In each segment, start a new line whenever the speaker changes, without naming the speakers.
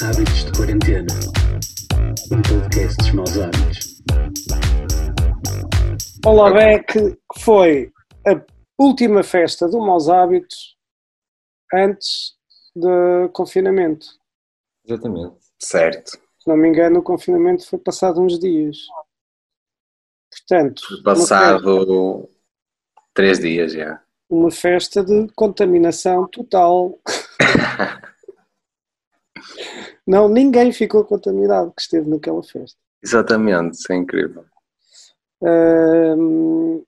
Hábitos de Quarentena. Um podcast dos maus hábitos.
Olá, Beck, que foi a última festa do Maus Hábitos antes do confinamento.
Exatamente.
Certo.
Se não me engano, o confinamento foi passado uns dias. Portanto,
Passado três dias já.
Uma festa de contaminação total. Não, ninguém ficou contaminado que esteve naquela festa.
Exatamente, isso é incrível.
Ahm,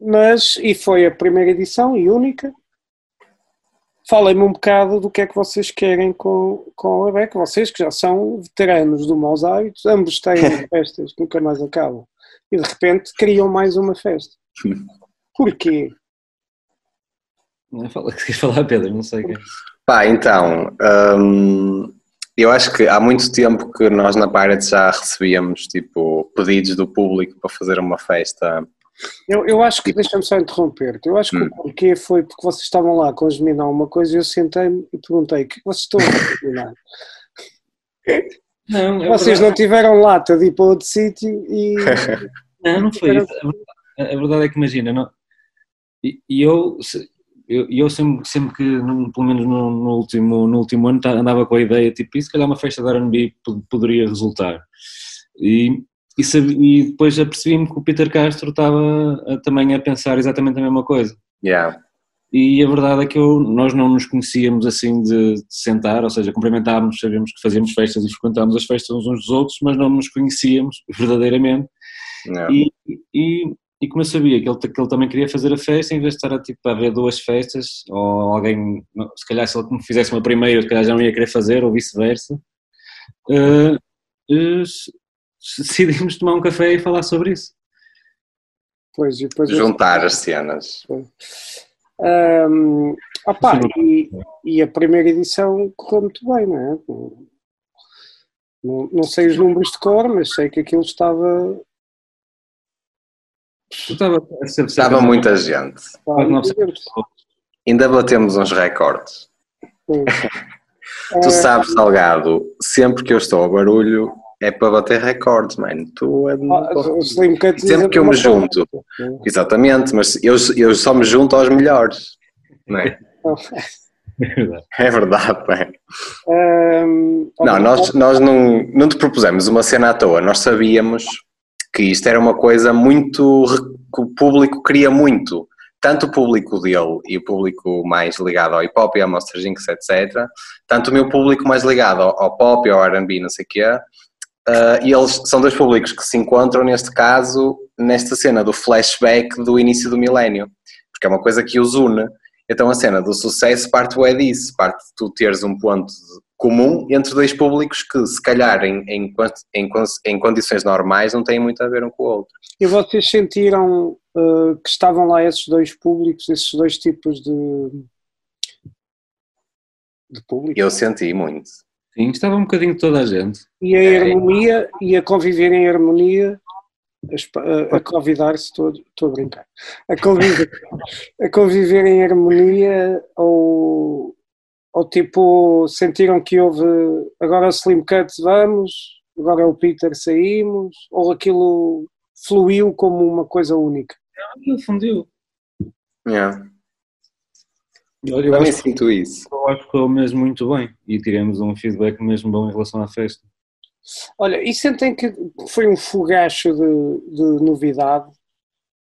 mas, e foi a primeira edição e única. Falem-me um bocado do que é que vocês querem com, com a Beca. Vocês que já são veteranos do Maus Hábitos, ambos têm festas que nunca mais acabam. E de repente criam mais uma festa. Porquê?
Não é fala, queres falar, Pedro? Não sei. o que é.
Pá, então, hum, eu acho que há muito tempo que nós na Pirate já recebíamos tipo pedidos do público para fazer uma festa.
Eu, eu acho que, deixa-me só interromper-te, eu acho que
Hum.
o porquê foi porque vocês estavam lá com a Gemina uma coisa e eu sentei-me e perguntei, o que é que vocês estão a combinar?
Não, é
Vocês não tiveram lata de ir para outro sítio e...
Não, não foi isso. A verdade, a verdade é que imagina, não, e, e eu, eu, e eu sempre, sempre que, pelo menos no, no último, no último ano, andava com a ideia, tipo, e se calhar uma festa da R&B po- poderia resultar. E, e, e depois apercebi-me que o Peter Castro estava a- também a pensar exatamente a mesma coisa.
Yeah.
E a verdade é que eu, nós não nos conhecíamos assim de, de sentar, ou seja, cumprimentávamos, sabíamos que fazíamos festas e frequentávamos as festas uns dos outros, mas não nos conhecíamos verdadeiramente.
Yeah.
E, e, e como eu sabia que ele, que ele também queria fazer a festa, em vez de estar a, tipo, a ver duas festas, ou alguém, se calhar se ele me fizesse uma primeira, se calhar já não ia querer fazer, ou vice-versa, eh, eh, decidimos tomar um café e falar sobre isso.
Pois, e depois
Juntar as cenas.
Opá,
Sim.
e, e a primeira edição correu muito bem, não é? Não, não sei os números de cor, mas sei que aquilo estava.
Estava, a
Estava muita gente.
estava.
Ainda batemos uns recordes. Tu
Ah,
sabes, Salgado, sempre que eu estou ao barulho é para bater recordes, mano. Tu é-
ah,
Sempre que eu me junto. Exatamente, mas eu, eu só me junto aos melhores. Não é?
É verdade.
É.
Ahm,
Não,
opá,
nós, nós não, não te propusemos uma cena à toa, nós sabíamos que isto era uma coisa muito. que o público queria muito. Tanto o público dele e o público mais ligado ao hip hop e ao Monster Jinx, etc. Tanto o meu público mais ligado ao, ao pop e ao RB, não sei o quê. ah, e eles são dois públicos que se encontram, neste caso, nesta cena do flashback do início do milénio. Porque é uma coisa que os une. Então a cena do sucesso parte é disso, parte de tu teres um ponto comum entre dois públicos que se calhar em, em, em, em condições normais não têm muito a ver um com o outro.
E vocês sentiram ah, que estavam lá esses dois públicos, esses dois tipos de, de público?
Eu senti muito.
Sim, estava um bocadinho toda a gente.
E a harmonia, e a conviver em harmonia, a- a convidar-se, estou, estou a brincar, a conviver, a conviver em harmonia ou, ou tipo, sentiram que houve, agora o Slim Cut vamos, agora é o Peter saímos, ou aquilo fluiu como uma coisa única?
Ele fundiu.
Yeah.
Olha, eu
Também
acho,
sinto isso.
eu acho que foi mesmo muito bem e tivemos um feedback mesmo bom em relação à festa.
Olha, e sentem que foi um fogacho de, de novidade,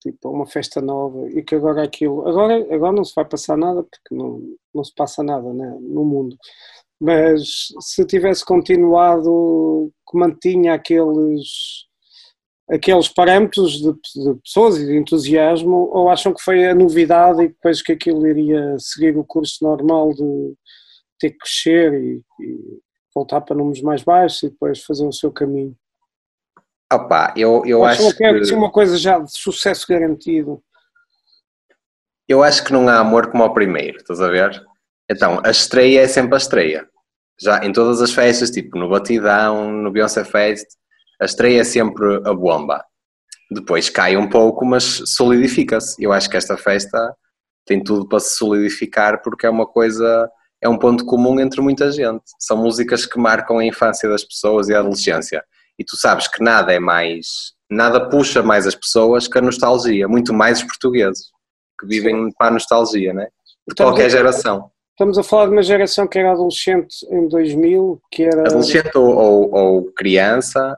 tipo uma festa nova, e que agora aquilo. Agora, agora não se vai passar nada, porque não, não se passa nada né, no mundo. Mas se tivesse continuado, que mantinha aqueles, aqueles parâmetros de, de pessoas e de entusiasmo, ou acham que foi a novidade e depois que aquilo iria seguir o curso normal de ter que crescer e- e voltar para números mais baixos e depois fazer o seu caminho.
Opa, eu, eu
Ou
acho
que assim uma coisa já de sucesso garantido?
eu acho que não há amor como ao primeiro, estás a ver? Então, a estreia é sempre a estreia. Já em todas as festas, tipo no Batidão, no Beyoncé Fest, a estreia é sempre a bomba. Depois cai um pouco, mas solidifica-se. Eu acho que esta festa tem tudo para se solidificar porque é uma coisa é um ponto comum entre muita gente. São músicas que marcam a infância das pessoas e a adolescência. E tu sabes que nada é mais, nada puxa mais as pessoas que a nostalgia, muito mais os portugueses, que vivem para a nostalgia, né? De qualquer geração.
Estamos a falar de uma geração que era adolescente em 2000, que era...
Adolescente ou, ou, ou criança,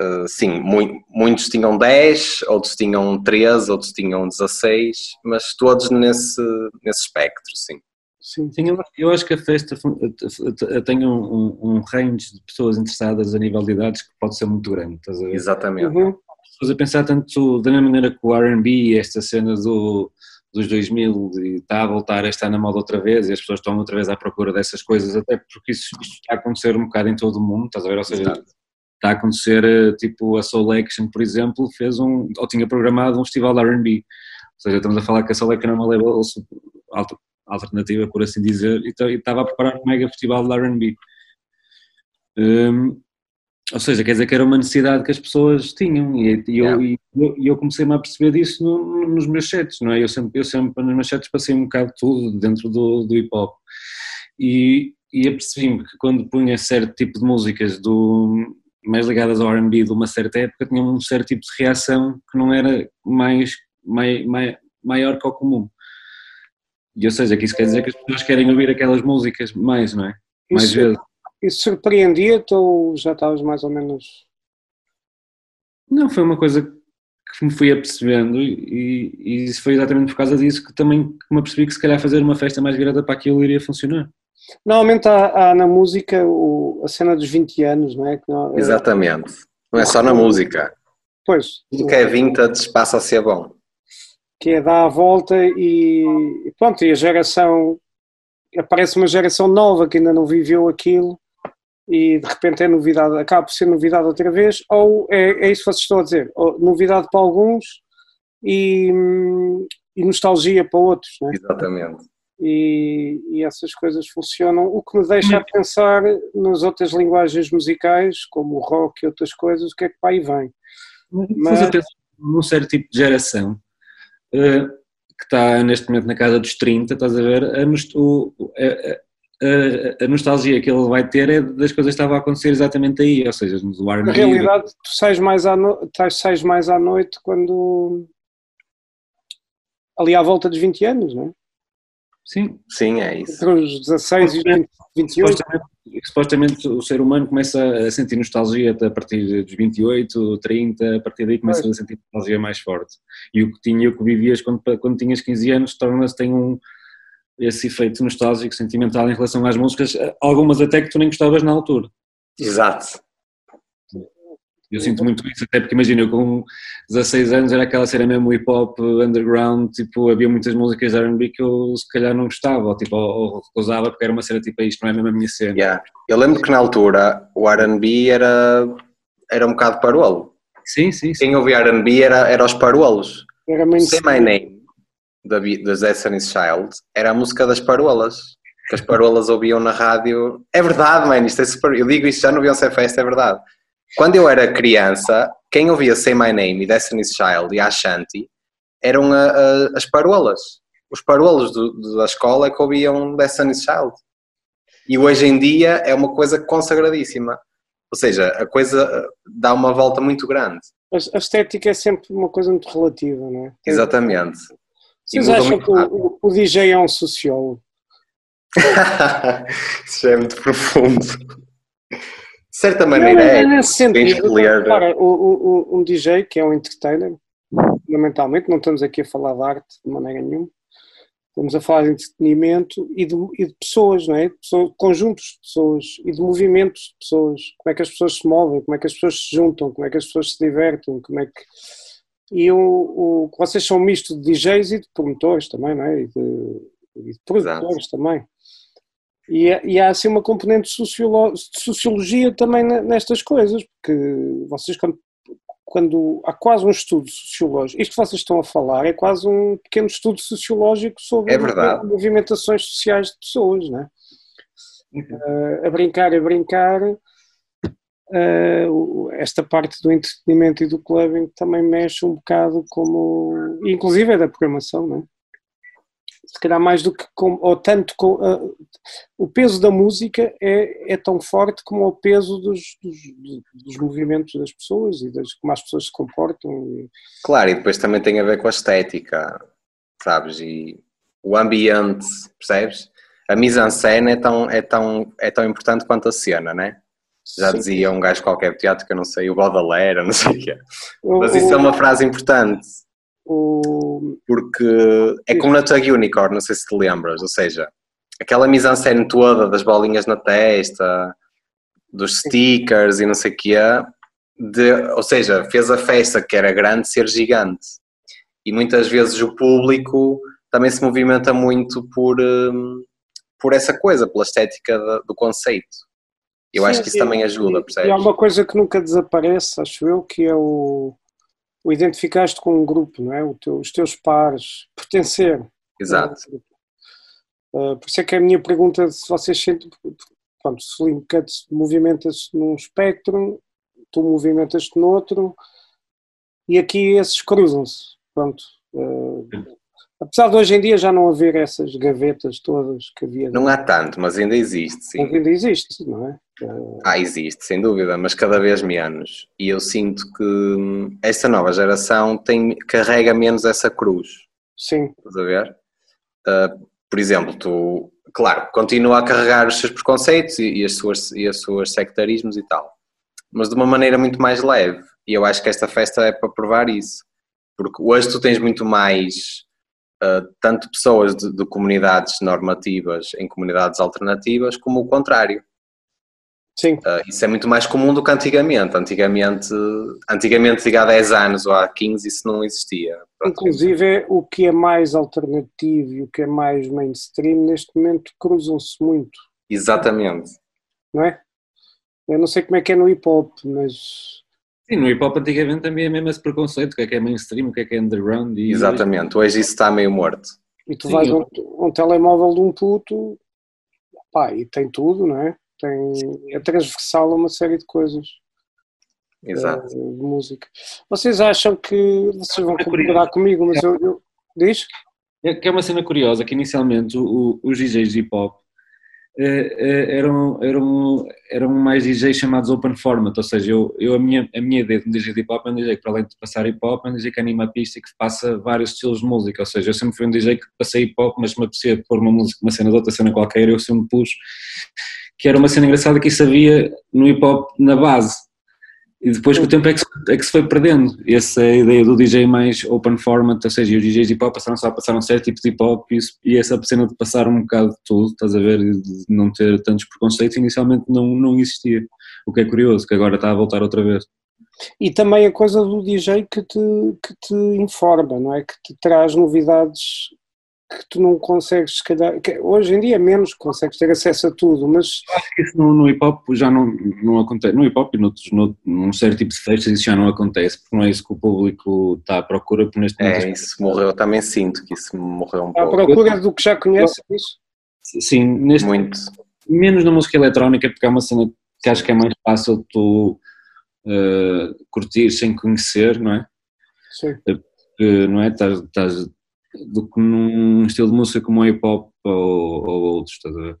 uh, sim, muitos tinham 10, outros tinham 13, outros tinham 16, mas todos nesse, nesse espectro, sim.
Sim, sim eu, eu, acho que a festa tem um, um, um, range de pessoas interessadas a nível de idades que pode ser muito grande. Estás a ver?
Exatamente. Uhum.
Pessoas a pensar tanto da mesma maneira que o RB, esta cena do, dos 2000 e está a voltar a estar na moda outra vez e as pessoas estão outra vez à procura dessas coisas, até porque isso, isto está a acontecer um bocado em todo o mundo, estás a ver? Ou seja, Exato. está a acontecer, eh, tipo, a Soul Action, por exemplo, fez um, ou tinha programado um festival de R&B, ou seja, estamos a falar que a Soul Action é uma label alternativa, por assim dizer, e estava a preparar um mega festival de R&B. Um, ou seja, quer dizer que era uma necessidade que as pessoas tinham e, e eu, eu, eu comecei-me a perceber disso no, nos meus sets, não é? Eu sempre, eu sempre nos meus sets passei um bocado tudo dentro do, do hip hop e, e apercebi-me que quando punha certo tipo de músicas do, mais ligadas ao R&B de uma certa época tinham um certo tipo de reação que não era mais, mai, mai, maior que o comum. E ou seja, que isso quer dizer que as pessoas querem ouvir aquelas músicas mais, não é? Mais
isso,
vezes.
Isso surpreendia-te ou já estavas mais ou menos.
Não, foi uma coisa que me fui apercebendo e, e isso foi exatamente por causa disso que também me apercebi que se calhar fazer uma festa mais virada para aquilo iria funcionar.
Normalmente há, há na música o, a cena dos 20 anos, não é? Não,
Exatamente. Não é só na música.
Pois.
Tudo que é vintage passa a ser bom
que é dar a volta e pronto, e a geração, aparece uma geração nova que ainda não viveu aquilo e de repente é novidade, acaba por ser novidade outra vez, ou é, é isso que vocês estão a dizer, novidade para alguns e, e nostalgia para outros,
não é? Exatamente.
E, e, essas coisas funcionam, o que me deixa a pensar nas outras linguagens musicais, como o rock e outras coisas, o que é que para aí vem.
Mas, Mas eu penso num certo tipo de geração, que está neste momento na casa dos 30, estás a ver? A, o, a, a, a, nostalgia que ele vai ter é das coisas que estavam a acontecer exatamente aí, ou seja, no
ar Na realidade, tu sais mais, à no... sais mais à noite quando. ali à volta dos 20 anos, não é?
Sim.
Sim, é isso.
Entre os 16 e 28.
Supostamente, supostamente, o ser humano começa a sentir nostalgia a partir dos 28, 30, a partir daí começa a sentir nostalgia mais forte. E o que tinha, o que vivias quando, quando tinhas 15 anos, torna-se, tem um, esse efeito nostálgico, sentimental em relação às músicas, algumas até que tu nem gostavas na altura.
Exato.
Eu sinto muito isso, até porque imagina, eu com 16 anos era aquela cena mesmo hip hop underground, tipo, havia muitas músicas de R&B que eu se calhar não gostava, ou, tipo, ou, recusava porque era uma cena tipo, isto não é mesmo a minha cena.
Yeah. Eu lembro que na altura o R&B era, era um bocado parolo.
Sim, sim, sim.
Quem ouvia R&B era, era os parolos. Era Say My Name, da, das Destiny's Child, era a música das parolas. Que as parolas ouviam na rádio. É verdade, mano, isto é super... Eu digo isto já no Beyoncé Fest, é verdade quando eu era criança, quem ouvia Say My Name e Destiny's Child e Ashanti eram a, a, as parolas. Os parolos do, do, da escola é que ouviam Destiny's Child. E hoje em dia é uma coisa consagradíssima. Ou seja, a coisa dá uma volta muito grande.
A estética é sempre uma coisa muito relativa, não é?
Exatamente.
Vocês acham que o, o, DJ é um sociólogo?
Isso já é muito profundo de certa maneira é.
Nesse sentido, para, o, o, um DJ que é um entertainer, fundamentalmente, não estamos aqui a falar de arte de maneira nenhuma, estamos a falar de entretenimento e de, e de pessoas, não é? Pessoas, conjuntos de pessoas e de movimentos de pessoas, como é que as pessoas se movem, como é que as pessoas se juntam, como é que as pessoas se divertem, como é que. E o, o, vocês são um misto de DJs e de promotores também, não é? E de, e de produtores Exato. também. E, e, há assim uma componente de, sociolo, de sociologia também nestas coisas, porque vocês quando, quando há quase um estudo sociológico, isto que vocês estão a falar é quase um pequeno estudo sociológico sobre
é
movimentações sociais de pessoas, não é? Uhum. Uh, a brincar, a brincar, uh, esta parte do entretenimento e do clubbing também mexe um bocado como, inclusive é da programação, não é? Se calhar mais do que com, ou tanto com, uh, o peso da música é, é tão forte como o peso dos, dos, dos movimentos das pessoas e das, como as pessoas se comportam.
Claro, e depois também tem a ver com a estética, sabes? E o ambiente, percebes? A mise-en-scène é tão, é, tão, é tão importante quanto a cena, né? Já Sim. dizia um gajo qualquer teatro que eu não sei, o Baudelaire, não sei o quê. Mas isso é uma frase importante.
O...
Porque é como na Tug Unicorn, não sei se te lembras, ou seja, aquela mise-en-scène toda das bolinhas na testa, dos stickers e não sei o quê, de, ou seja, fez a festa que era grande ser gigante. E muitas vezes o público também se movimenta muito por, hum, por essa coisa, pela estética do conceito. Eu Sim, acho que isso e, também ajuda, percebes?
E há uma coisa que nunca desaparece, acho eu, que é o, o identificaste com um grupo, não é? Teu, os teus pares, pertencer.
Exato.
Uh, por isso é que a minha pergunta se vocês sentem, pronto, Slim Cut movimenta-se num espectro, tu movimentas-te noutro, e aqui esses cruzam-se, pronto. Uh, Apesar de hoje em dia já não haver essas gavetas todas que havia.
Não há tanto, mas ainda existe, sim.
Ainda existe, não é?
Ah, existe, sem dúvida, mas cada vez menos. E eu sinto que esta nova geração tem, carrega menos essa cruz.
Sim.
Estás a ver? Uh, por exemplo, tu, claro, continua a carregar os seus preconceitos e, e, as suas, e as suas sectarismos e tal, mas de uma maneira muito mais leve. E eu acho que esta festa é para provar isso. Porque hoje tu tens muito mais tanto pessoas de, de, comunidades normativas em comunidades alternativas, como o contrário.
Sim.
Uh, isso é muito mais comum do que antigamente. Antigamente, antigamente diga há 10 anos ou há 15, isso não existia.
Inclusive, o que é mais alternativo e o que é mais mainstream, neste momento cruzam-se muito.
Exatamente.
Não é? Eu não sei como é que é no hip hop, mas
Sim, no hip hop antigamente também é mesmo esse preconceito, o que é que é mainstream, o que é que é underground. E
Exatamente, hoje isso está meio morto.
E tu Sim, vais a um, um, telemóvel de um puto, pá, e tem tudo, não é? Tem, é transversal a uma série de coisas.
Exato.
De, de música. Vocês acham que, vocês vão é concordar comigo, mas eu, eu... Diz?
É, que é uma cena curiosa, que inicialmente o, o, os DJs de hip hop eh, eh, eram, eram, eram mais DJs chamados open format, ou seja, eu, eu a, minha, a minha ideia de um DJ de hip hop é um DJ que para além de passar hip hop é um DJ que anima a pista e que passa vários estilos de música, ou seja, eu sempre fui um DJ que passei hip hop, mas me apetecia pôr uma música, uma cena de outra cena qualquer, eu sempre pus que era uma cena engraçada que isso havia no hip hop na base, e depois com o tempo é que, se, é que se foi perdendo essa ideia do DJ mais open format, ou seja, os DJs de hip hop passaram só a passar um certo tipo de hip hop e, e, essa cena de passar um bocado de tudo, estás a ver, de não ter tantos preconceitos, inicialmente não, não existia. O que é curioso, que agora está a voltar outra vez.
E também a coisa do DJ que te, que te informa, não é? Que te traz novidades que tu não consegues, se calhar, hoje em dia menos consegues ter acesso a tudo, mas...
Acho que isso no, no hip hop já não, não acontece, no hip hop e noutros, no, num certo tipo de festas isso já não acontece, porque não é isso que o público está à procura, porque neste
momento... É, isso morreu, também sinto que isso morreu um
pouco. À procura do que já conhece, é isso?
Sim, neste...
Muito.
Menos na música eletrónica, porque é uma cena que acho que é mais fácil tu uh, curtir sem conhecer, não é?
Sim.
Porque, não é? Estás, estás do que num estilo de música como o hip hop ou, ou outros, estás a ver?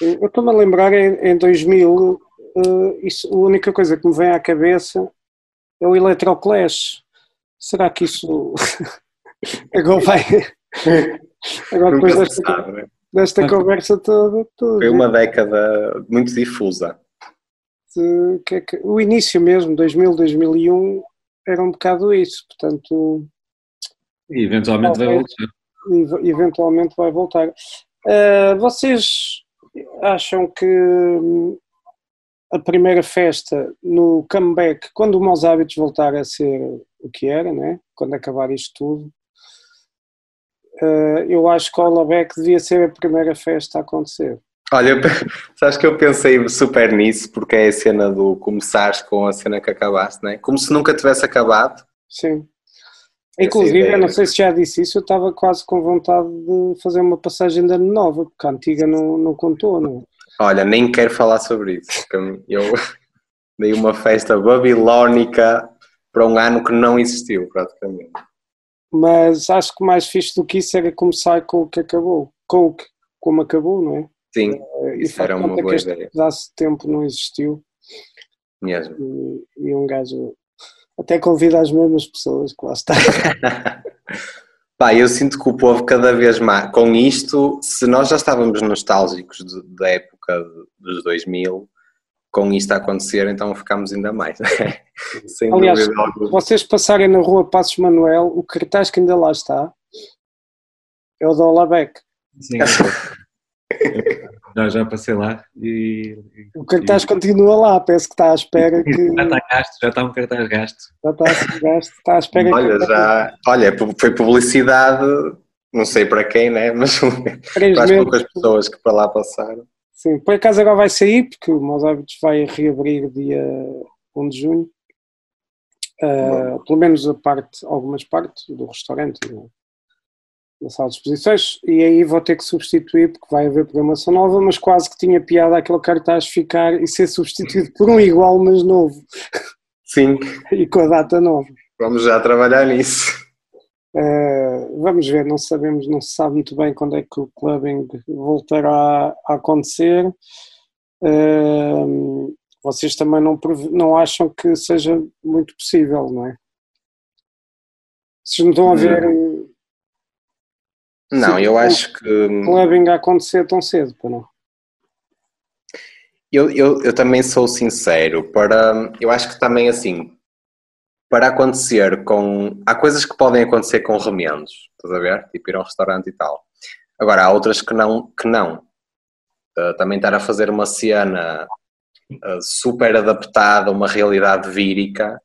Eu estou-me a lembrar em, em 2000, uh, eh, isso, a única coisa que me vem à cabeça é o Electroclash. Será que isso agora vai. agora depois desta, né? desta conversa toda, toda.
Foi uma década muito difusa.
De, que é que, o início mesmo, 2000, 2001, era um bocado isso, portanto
e eventualmente vai voltar.
Eventualmente vai voltar. Uh, vocês acham que hum, a primeira festa no comeback, quando o Maus Hábitos voltar a ser o que era, né? quando acabar isto tudo, uh, eu acho que o Olabeck devia ser a primeira festa a acontecer.
Olha, sabes que eu pensei super nisso, porque é a cena do começares com a cena que acabaste, né? Como se nunca tivesse acabado.
Sim. Inclusive, eu não sei se já disse isso, eu estava quase com vontade de fazer uma passagem de ano nova, porque a antiga não, não contou, não
é? Olha, nem quero falar sobre isso. Eu dei uma festa babilónica para um ano que não existiu, praticamente.
Mas acho que mais fixe do que isso era começar com o que acabou. Com o que, como acabou, não é?
Sim,
Uh, e
isso era uma
conta
boa
que este
ideia.
pedaço de tempo não existiu
mesmo.
e, e um gajo até convida as mesmas pessoas que lá está.
Pá, eu sinto que o povo cada vez mais, com isto, se nós já estávamos nostálgicos de- da época de- dos 2000, com isto a acontecer, então ficamos ainda mais. Sem
Aliás,
dúvida alguma.
vocês passarem na rua Passos Manuel, o cartaz que ainda lá está é o da Olabec.
Sim, já, já passei lá e, e-
O cartaz continua lá, parece que está à espera que
já está gasto, já está um cartaz gasto.
já está a ser gasto, está à espera
Olha,
que
já, olha, foi publicidade, não sei para quem, né? Mas
três
para as
meses.
poucas pessoas que para lá passaram.
Sim, por acaso agora vai sair, porque o Maus Hábitos vai reabrir dia 1 de junho. Ah, pelo menos a parte, algumas partes do restaurante, né, da sala de exposições, e aí vou ter que substituir, porque vai haver programação nova, mas quase que tinha piada aquele cartaz ficar e ser substituído por um igual, mas novo,
Sim,
e com a data nova.
vamos já trabalhar nisso.
Uh, vamos ver, não sabemos, não se sabe muito bem quando é que o clubbing voltará a acontecer. Uh, vocês também não, não acham que seja muito possível, não é? Vocês não estão a ver uh,
Não, eu acho que.
clubbing a acontecer tão cedo, para não?
Eu, eu, eu também sou sincero, para, eu acho que também assim, para acontecer com. Há coisas que podem acontecer com remendos, estás a ver? Tipo ir a um restaurante e tal. Agora, há outras que não. Que não. Uh, também estar a fazer uma cena uh, super adaptada a uma realidade vírica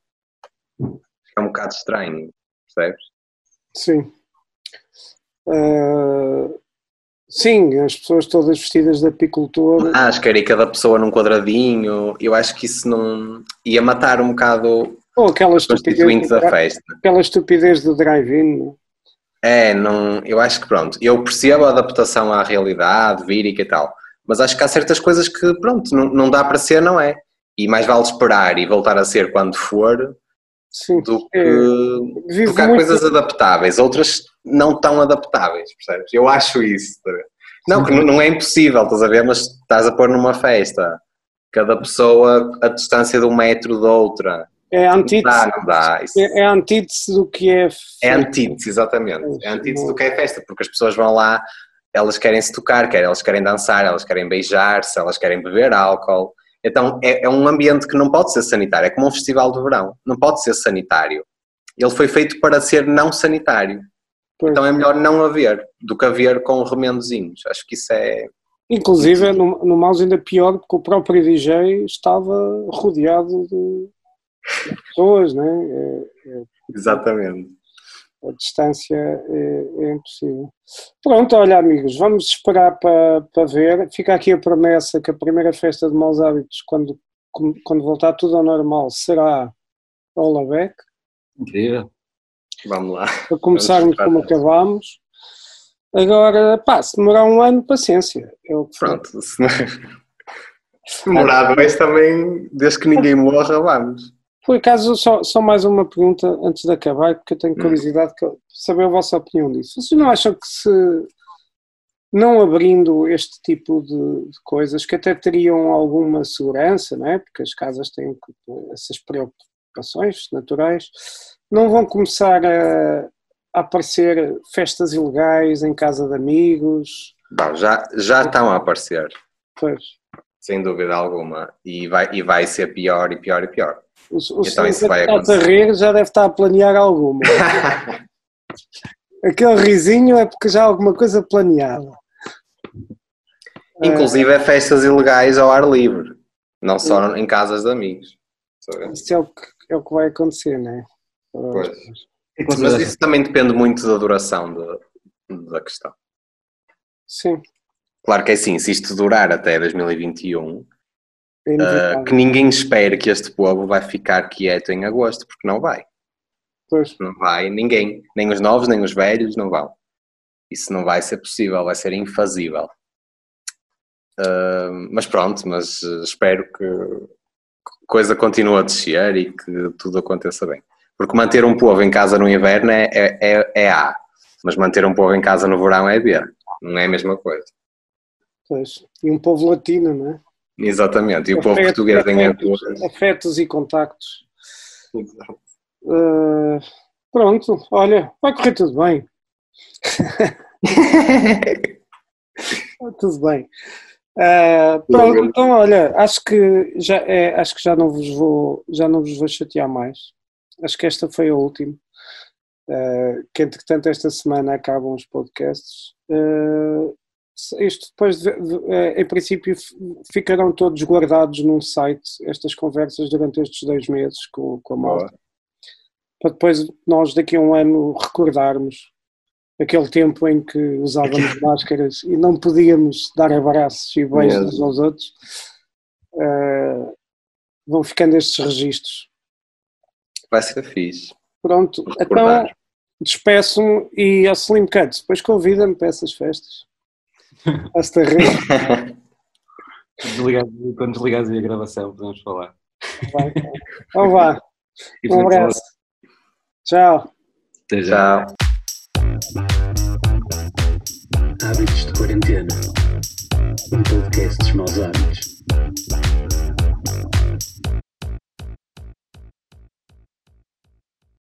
é um bocado estranho, percebes?
Sim. Uh, sim, as pessoas todas vestidas de apicultor.
Ah, as que cada pessoa num quadradinho, eu acho que isso não. ia matar um bocado
Ou aquela
os constituintes da festa.
aquela estupidez do drive-in. é?
É, não, eu acho que pronto, eu percebo a adaptação à realidade, vírica e tal, mas acho que há certas coisas que pronto, não, não dá para ser, não é? E mais vale esperar e voltar a ser quando for
Sim.
do que.
É, muito-
coisas adaptáveis, outras não tão adaptáveis, percebes? Eu acho isso. ver? Não, que não- é impossível, estás a ver? Mas estás a pôr numa festa, cada pessoa a distância de um metro da outra.
É
Não
antítese,
dá, não dá. Isso-
é, é antítese do que é.
É
feito.
antítese, exatamente. É antítese do que é festa, porque as pessoas vão lá, elas querem se tocar, querem, elas querem dançar, elas querem beijar-se, elas querem beber álcool. Então é, é um ambiente que não pode ser sanitário, é como um festival de verão, não pode ser sanitário. Ele foi feito para ser não sanitário.
Pois.
Então é melhor não haver do que haver com remendozinhos. Acho que isso é.
Inclusive, no, no mouse ainda pior, porque o próprio DJ estava rodeado de pessoas, né? É- é-
Exatamente.
A distância é, é impossível. Pronto, olha, amigos, vamos esperar para, para ver. Fica aqui a promessa que a primeira festa de maus hábitos, quando, quando voltar tudo ao normal, será Olabec.
Incrível.
Vamos lá.
para começarmos como acabámos. Agora, pá, se demorar um ano, paciência. É for.
Pronto. Se demorar dois também, desde que ninguém morra, vamos.
Por acaso, só, só mais uma pergunta antes de acabar, porque eu tenho
Hum.
curiosidade de saber a vossa opinião disso. Vocês não acham que se não abrindo este tipo de, de coisas, que até teriam alguma segurança, não é? porque as casas têm essas preocupações naturais, não vão começar a, a aparecer festas ilegais em casa de amigos?
Bom, já, já estão a aparecer.
Pois.
Sem dúvida alguma. E vai, e vai ser pior e pior e pior.
O, o
Então isso
senhor
vai
que está a
acontecer.
rir já deve estar a planear alguma. Aquele risinho é porque já há alguma coisa planeada.
Inclusive é festas ilegais ao ar livre, não só em casas de amigos.
Isso é o que, é o que vai acontecer, não é?
Pois.
E
Mas isso também depende muito da duração de- da questão.
Sim,
Claro que é assim, se isto durar até 2021,
é
uh,
inevitável.
que ninguém espere que este povo vai ficar quieto em agosto, porque não vai.
Pois,
Não vai ninguém, nem os novos, nem os velhos, não vão. Isso não vai ser possível, vai ser infazível. Uh, mas pronto, mas uh, espero que a coisa continue a descer e que tudo aconteça bem. Porque manter um povo em casa no inverno é, é, é, é A, mas manter um povo em casa no verão é B. Não é a mesma coisa.
Pois. E um povo latino, não é?
Exatamente, e o povo português em
afetos, afetos e contactos. Uh, pronto, olha, vai correr tudo bem. tudo bem. Uh, pronto, então olha, acho que já é, acho que já não vos vou já não vos vou chatear mais. Acho que esta foi a última. Uh, que entretanto esta semana acabam os podcasts. Uh, isto depois, de, de, em princípio, ficarão todos guardados num site, estas conversas durante estes dois meses com, com a malta. Para depois nós daqui a um ano recordarmos aquele tempo em que usávamos máscaras e não podíamos dar abraços e beijos uns aos outros, uh, vão ficando estes registros.
Vai ser fixe.
Pronto, então despeço-me e ao Slim Cuts, depois convida-me para essas festas. Basta rir.
Quando desligares a gravação, podemos falar.
Vai, então. então vai. Um abraço. Tchau.
Até já.
Tchau. Hábitos de Quarentena. Um podcast dos maus hábitos.